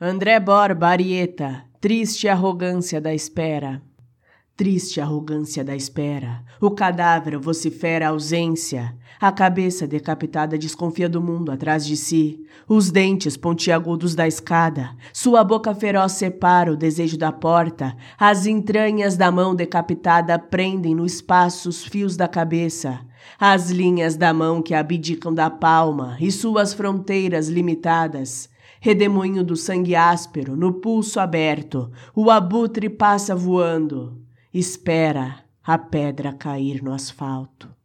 André Borba Arieta, triste arrogância da espera. Triste arrogância da espera. O cadáver vocifera a ausência. A cabeça decapitada desconfia do mundo atrás de si. Os dentes pontiagudos da escada. Sua boca feroz separa o desejo da porta. As entranhas da mão decapitada prendem no espaço os fios da cabeça. As linhas da mão que abdicam da palma e suas fronteiras limitadas. Redemoinho do sangue áspero, no pulso aberto, o abutre passa voando espera a pedra cair no asfalto.